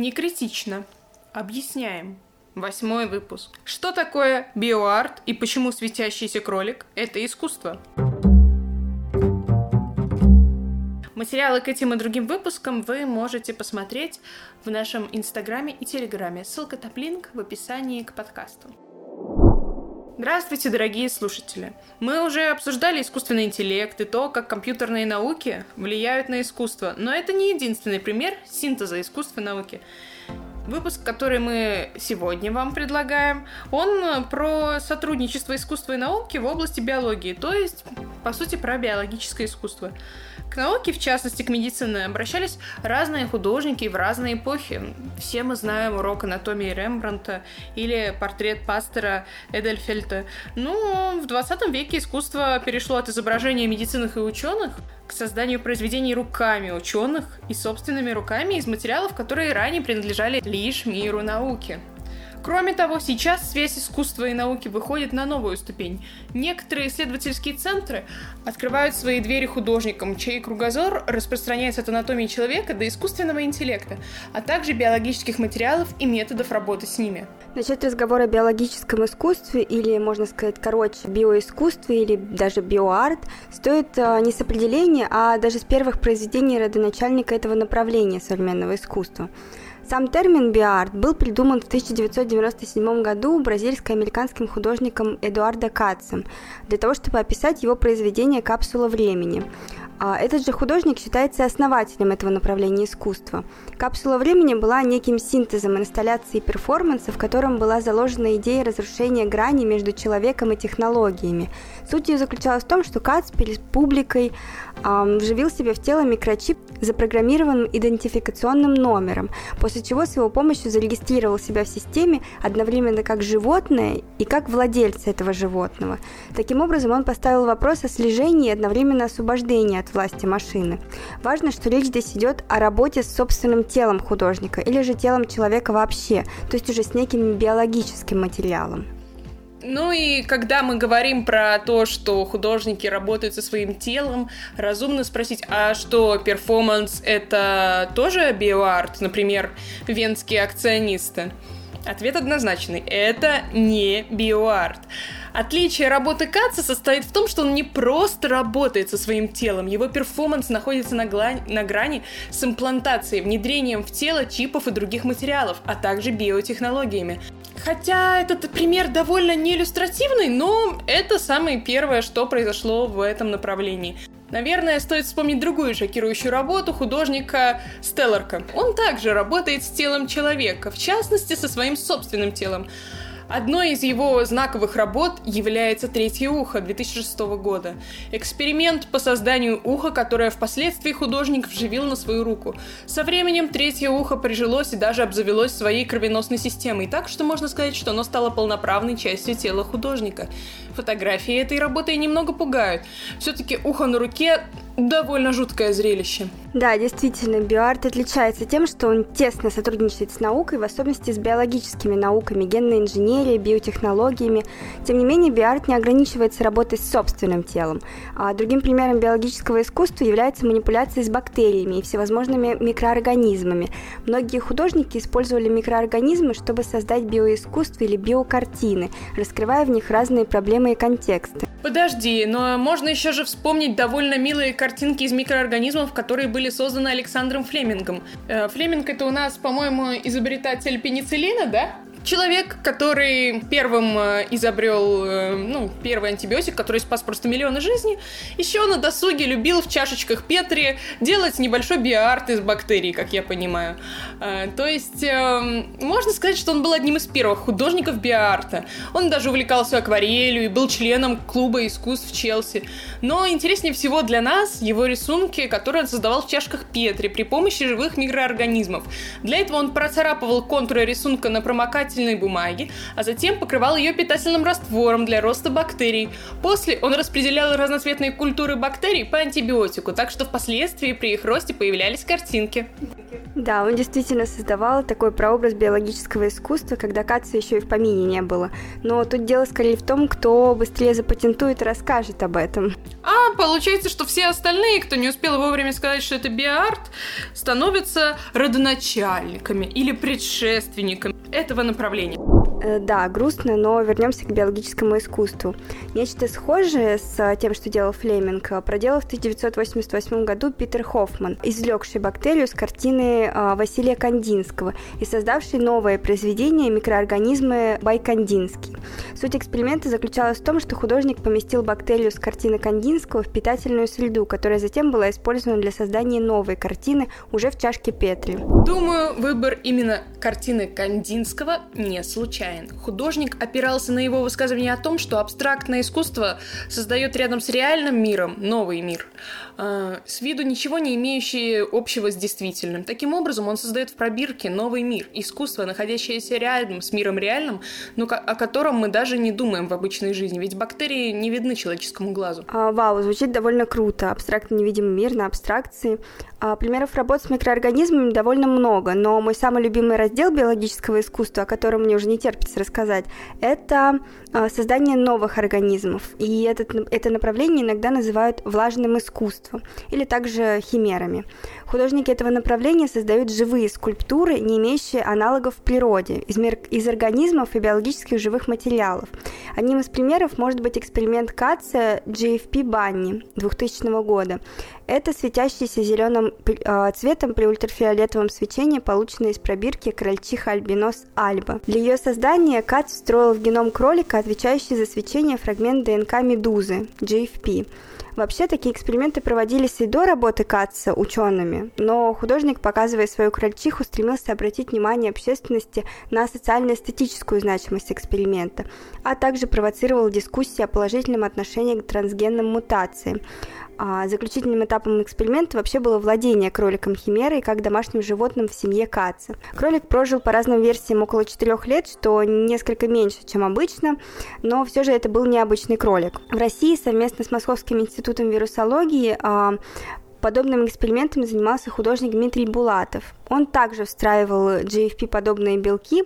Не критично. Объясняем. Восьмой выпуск. Что такое биоарт и почему светящийся кролик – это искусство? Материалы к этим и другим выпускам вы можете посмотреть в нашем инстаграме и телеграме. Ссылка топлинк в описании к подкасту. Здравствуйте, дорогие слушатели! Мы уже обсуждали искусственный интеллект и то, как компьютерные науки влияют на искусство, но это не единственный пример синтеза искусства и науки. Выпуск, который мы сегодня вам предлагаем, он про сотрудничество искусства и науки в области биологии, то есть, по сути, про биологическое искусство. К науке, в частности к медицине, обращались разные художники в разные эпохи. Все мы знаем урок анатомии Рембранта или портрет пастора Эдельфельта. Ну, в 20 веке искусство перешло от изображения медицинных и ученых к созданию произведений руками ученых и собственными руками из материалов, которые ранее принадлежали лишь миру науки. Кроме того, сейчас связь искусства и науки выходит на новую ступень. Некоторые исследовательские центры открывают свои двери художникам, чей кругозор распространяется от анатомии человека до искусственного интеллекта, а также биологических материалов и методов работы с ними. Начать разговор о биологическом искусстве, или, можно сказать, короче, биоискусстве или даже биоарт, стоит а, не с определения, а даже с первых произведений родоначальника этого направления современного искусства. Сам термин биарт был придуман в 1997 году бразильско-американским художником Эдуардо Кацем для того, чтобы описать его произведение «Капсула времени». А этот же художник считается основателем этого направления искусства. Капсула времени была неким синтезом инсталляции и перформанса, в котором была заложена идея разрушения грани между человеком и технологиями. Суть ее заключалась в том, что Кац перед публикой эм, вживил себе в тело микрочип запрограммированным идентификационным номером, после чего с его помощью зарегистрировал себя в системе одновременно как животное и как владельца этого животного. Таким образом, он поставил вопрос о слежении и одновременно освобождении от власти машины. Важно, что речь здесь идет о работе с собственным телом художника или же телом человека вообще, то есть уже с неким биологическим материалом. Ну и когда мы говорим про то, что художники работают со своим телом, разумно спросить, а что, перформанс — это тоже биоарт, например, венские акционисты? Ответ однозначный. Это не биоарт. Отличие работы Каца состоит в том, что он не просто работает со своим телом, его перформанс находится на, гла- на грани с имплантацией, внедрением в тело чипов и других материалов, а также биотехнологиями. Хотя этот пример довольно неиллюстративный, но это самое первое, что произошло в этом направлении. Наверное, стоит вспомнить другую шокирующую работу художника Стелларка. Он также работает с телом человека, в частности, со своим собственным телом. Одной из его знаковых работ является «Третье ухо» 2006 года. Эксперимент по созданию уха, которое впоследствии художник вживил на свою руку. Со временем «Третье ухо» прижилось и даже обзавелось своей кровеносной системой, так что можно сказать, что оно стало полноправной частью тела художника. Фотографии этой работы немного пугают. Все-таки ухо на руке довольно жуткое зрелище. Да, действительно, биоарт отличается тем, что он тесно сотрудничает с наукой, в особенности с биологическими науками, генной инженерией, биотехнологиями. Тем не менее, биоарт не ограничивается работой с собственным телом. А другим примером биологического искусства является манипуляция с бактериями и всевозможными микроорганизмами. Многие художники использовали микроорганизмы, чтобы создать биоискусство или биокартины, раскрывая в них разные проблемы и контексты. Подожди, но можно еще же вспомнить довольно милые картинки из микроорганизмов, которые были созданы Александром Флемингом. Э, Флеминг это у нас, по-моему, изобретатель пенициллина, да? Человек, который первым э, изобрел, э, ну, первый антибиотик, который спас просто миллионы жизней, еще на досуге любил в чашечках Петри делать небольшой биоарт из бактерий, как я понимаю. Э, то есть, можно сказать, что он был одним из первых художников биоарта. Он даже увлекался акварелью и был членом клуба искусств в Челси. Но интереснее всего для нас его рисунки, которые он создавал в чашках Петри при помощи живых микроорганизмов. Для этого он процарапывал контуры рисунка на промокате жевательной бумаги, а затем покрывал ее питательным раствором для роста бактерий. После он распределял разноцветные культуры бактерий по антибиотику, так что впоследствии при их росте появлялись картинки. Да, он действительно создавал такой прообраз биологического искусства, когда Каца еще и в помине не было. Но тут дело скорее в том, кто быстрее запатентует и расскажет об этом. А получается, что все остальные, кто не успел вовремя сказать, что это биоарт, становятся родоначальниками или предшественниками этого направления. Э, да, грустно, но вернемся к биологическому искусству. Нечто схожее с тем, что делал Флеминг, проделал в 1988 году Питер Хоффман, извлекший бактерию с картины Василия Кандинского и создавший новое произведение микроорганизмы Байкандинский. Суть эксперимента заключалась в том, что художник поместил бактерию с картины Кандинского в питательную среду, которая затем была использована для создания новой картины уже в чашке Петри. Думаю, выбор именно картины Кандинского не случайный случайен. Художник опирался на его высказывание о том, что абстрактное искусство создает рядом с реальным миром новый мир, э, с виду ничего не имеющий общего с действительным. Таким образом, он создает в пробирке новый мир, искусство, находящееся рядом с миром реальным, но о котором мы даже не думаем в обычной жизни, ведь бактерии не видны человеческому глазу. А, вау, звучит довольно круто. Абстрактно невидимый мир на абстракции. А, примеров работ с микроорганизмами довольно много, но мой самый любимый раздел биологического искусства, о котором мне уже не терпится терпится рассказать, это а, создание новых организмов. И этот, это направление иногда называют влажным искусством или также химерами. Художники этого направления создают живые скульптуры, не имеющие аналогов в природе, из, из организмов и биологических живых материалов. Одним из примеров может быть эксперимент Катца GFP Банни 2000 года. Это светящийся зеленым э, цветом при ультрафиолетовом свечении, полученное из пробирки крольчиха альбинос альба. Для ее создания Кац встроил в геном кролика, отвечающий за свечение фрагмент ДНК медузы GFP. Вообще, такие эксперименты проводились и до работы Катца учеными, но художник, показывая свою крольчиху, стремился обратить внимание общественности на социально-эстетическую значимость эксперимента, а также провоцировал дискуссии о положительном отношении к трансгенным мутациям. А заключительным этапом эксперимента вообще было владение кроликом химерой как домашним животным в семье Каца. Кролик прожил по разным версиям около 4 лет, что несколько меньше, чем обычно, но все же это был необычный кролик. В России совместно с Московским институтом вирусологии а, Подобным экспериментом занимался художник Дмитрий Булатов. Он также встраивал GFP-подобные белки,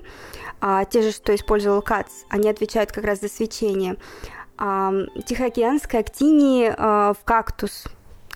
а, те же, что использовал КАЦ, они отвечают как раз за свечение, тихоокеанской актинии а, в кактус,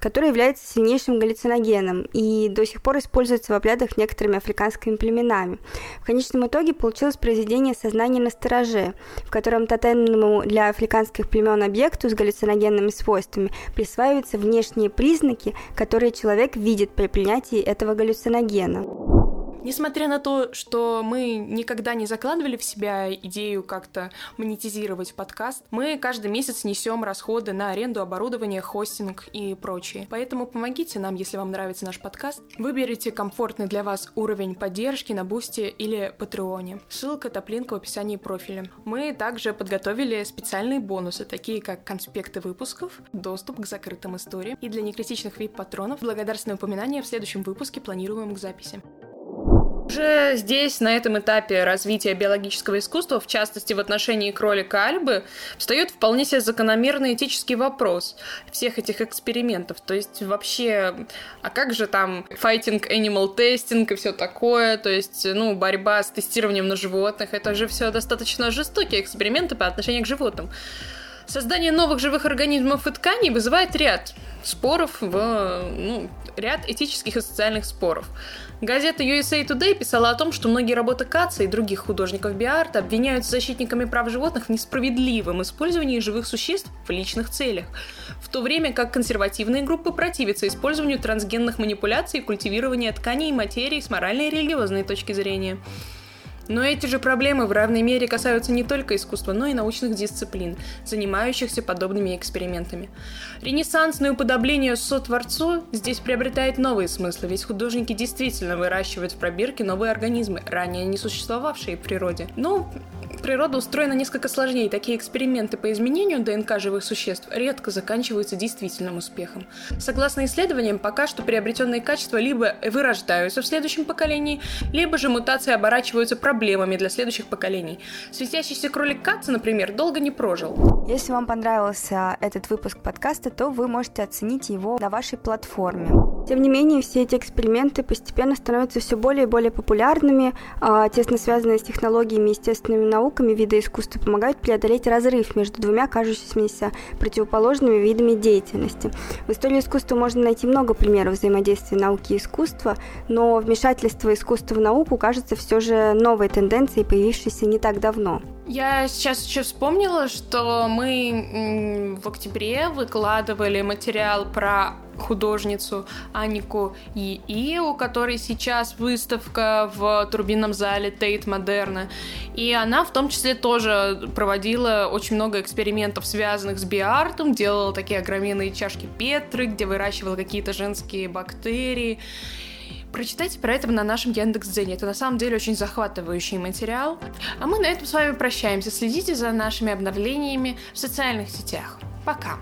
который является сильнейшим галлюциногеном и до сих пор используется в обрядах некоторыми африканскими племенами. В конечном итоге получилось произведение «Сознание на стороже», в котором тотемному для африканских племен объекту с галлюциногенными свойствами присваиваются внешние признаки, которые человек видит при принятии этого галлюциногена. Несмотря на то, что мы никогда не закладывали в себя идею как-то монетизировать подкаст, мы каждый месяц несем расходы на аренду оборудования, хостинг и прочее. Поэтому помогите нам, если вам нравится наш подкаст. Выберите комфортный для вас уровень поддержки на Boosty или Patreon е. Ссылка Taplink а в описании профиля. Мы также подготовили специальные бонусы, такие как конспекты выпусков, доступ к закрытым историям и для некритичных вип-патронов благодарственное упоминание в следующем выпуске планируем к записи. Уже здесь, на этом этапе развития биологического искусства, в частности в отношении кролика Альбы, встает вполне себе закономерный этический вопрос всех этих экспериментов. То есть вообще, а как же там fighting animal testing и все такое, то есть, ну, борьба с тестированием на животных, это же все достаточно жестокие эксперименты по отношению к животным. Создание новых живых организмов и тканей вызывает ряд споров, в, ну, ряд этических и социальных споров. Газета USA Today писала о том, что многие работы Каца и других художников биарта обвиняют защитниками прав животных в несправедливом использовании живых существ в личных целях, в то время как консервативные группы противятся использованию трансгенных манипуляций и культивирования тканей и материи с моральной и религиозной точки зрения. Но эти же проблемы в равной мере касаются не только искусства, но и научных дисциплин, занимающихся подобными экспериментами. Ренессансное уподобление сотворцу здесь приобретает новые смыслы, ведь художники действительно выращивают в пробирке новые организмы, ранее не существовавшие в природе. Но природа устроена несколько сложнее. Такие эксперименты по изменению ДНК живых существ редко заканчиваются действительным успехом. Согласно исследованиям, пока что приобретенные качества либо вырождаются в следующем поколении, либо же мутации оборачиваются проблемами для следующих поколений. Светящийся кролик Катца, например, долго не прожил. Если вам понравился этот выпуск подкаста, то вы можете оценить его на вашей платформе. Тем не менее, все эти эксперименты постепенно становятся все более и более популярными, а тесно связанные с технологиями и естественными науками виды искусства помогают преодолеть разрыв между двумя кажущимися противоположными видами деятельности. В истории искусства можно найти много примеров взаимодействия науки и искусства, но вмешательство искусства в науку кажется все же новой тенденцией, появившейся не так давно. Я сейчас еще вспомнила, что мы в октябре выкладывали материал про художницу Анику И, у которой сейчас выставка в турбинном зале Тейт Модерна. И она в том числе тоже проводила очень много экспериментов, связанных с биартом, делала такие огроменные чашки Петры, где выращивала какие-то женские бактерии. Прочитайте про это на нашем Яндекс.Дзене. Это на самом деле очень захватывающий материал. А мы на этом с вами прощаемся. Следите за нашими обновлениями в социальных сетях. Пока!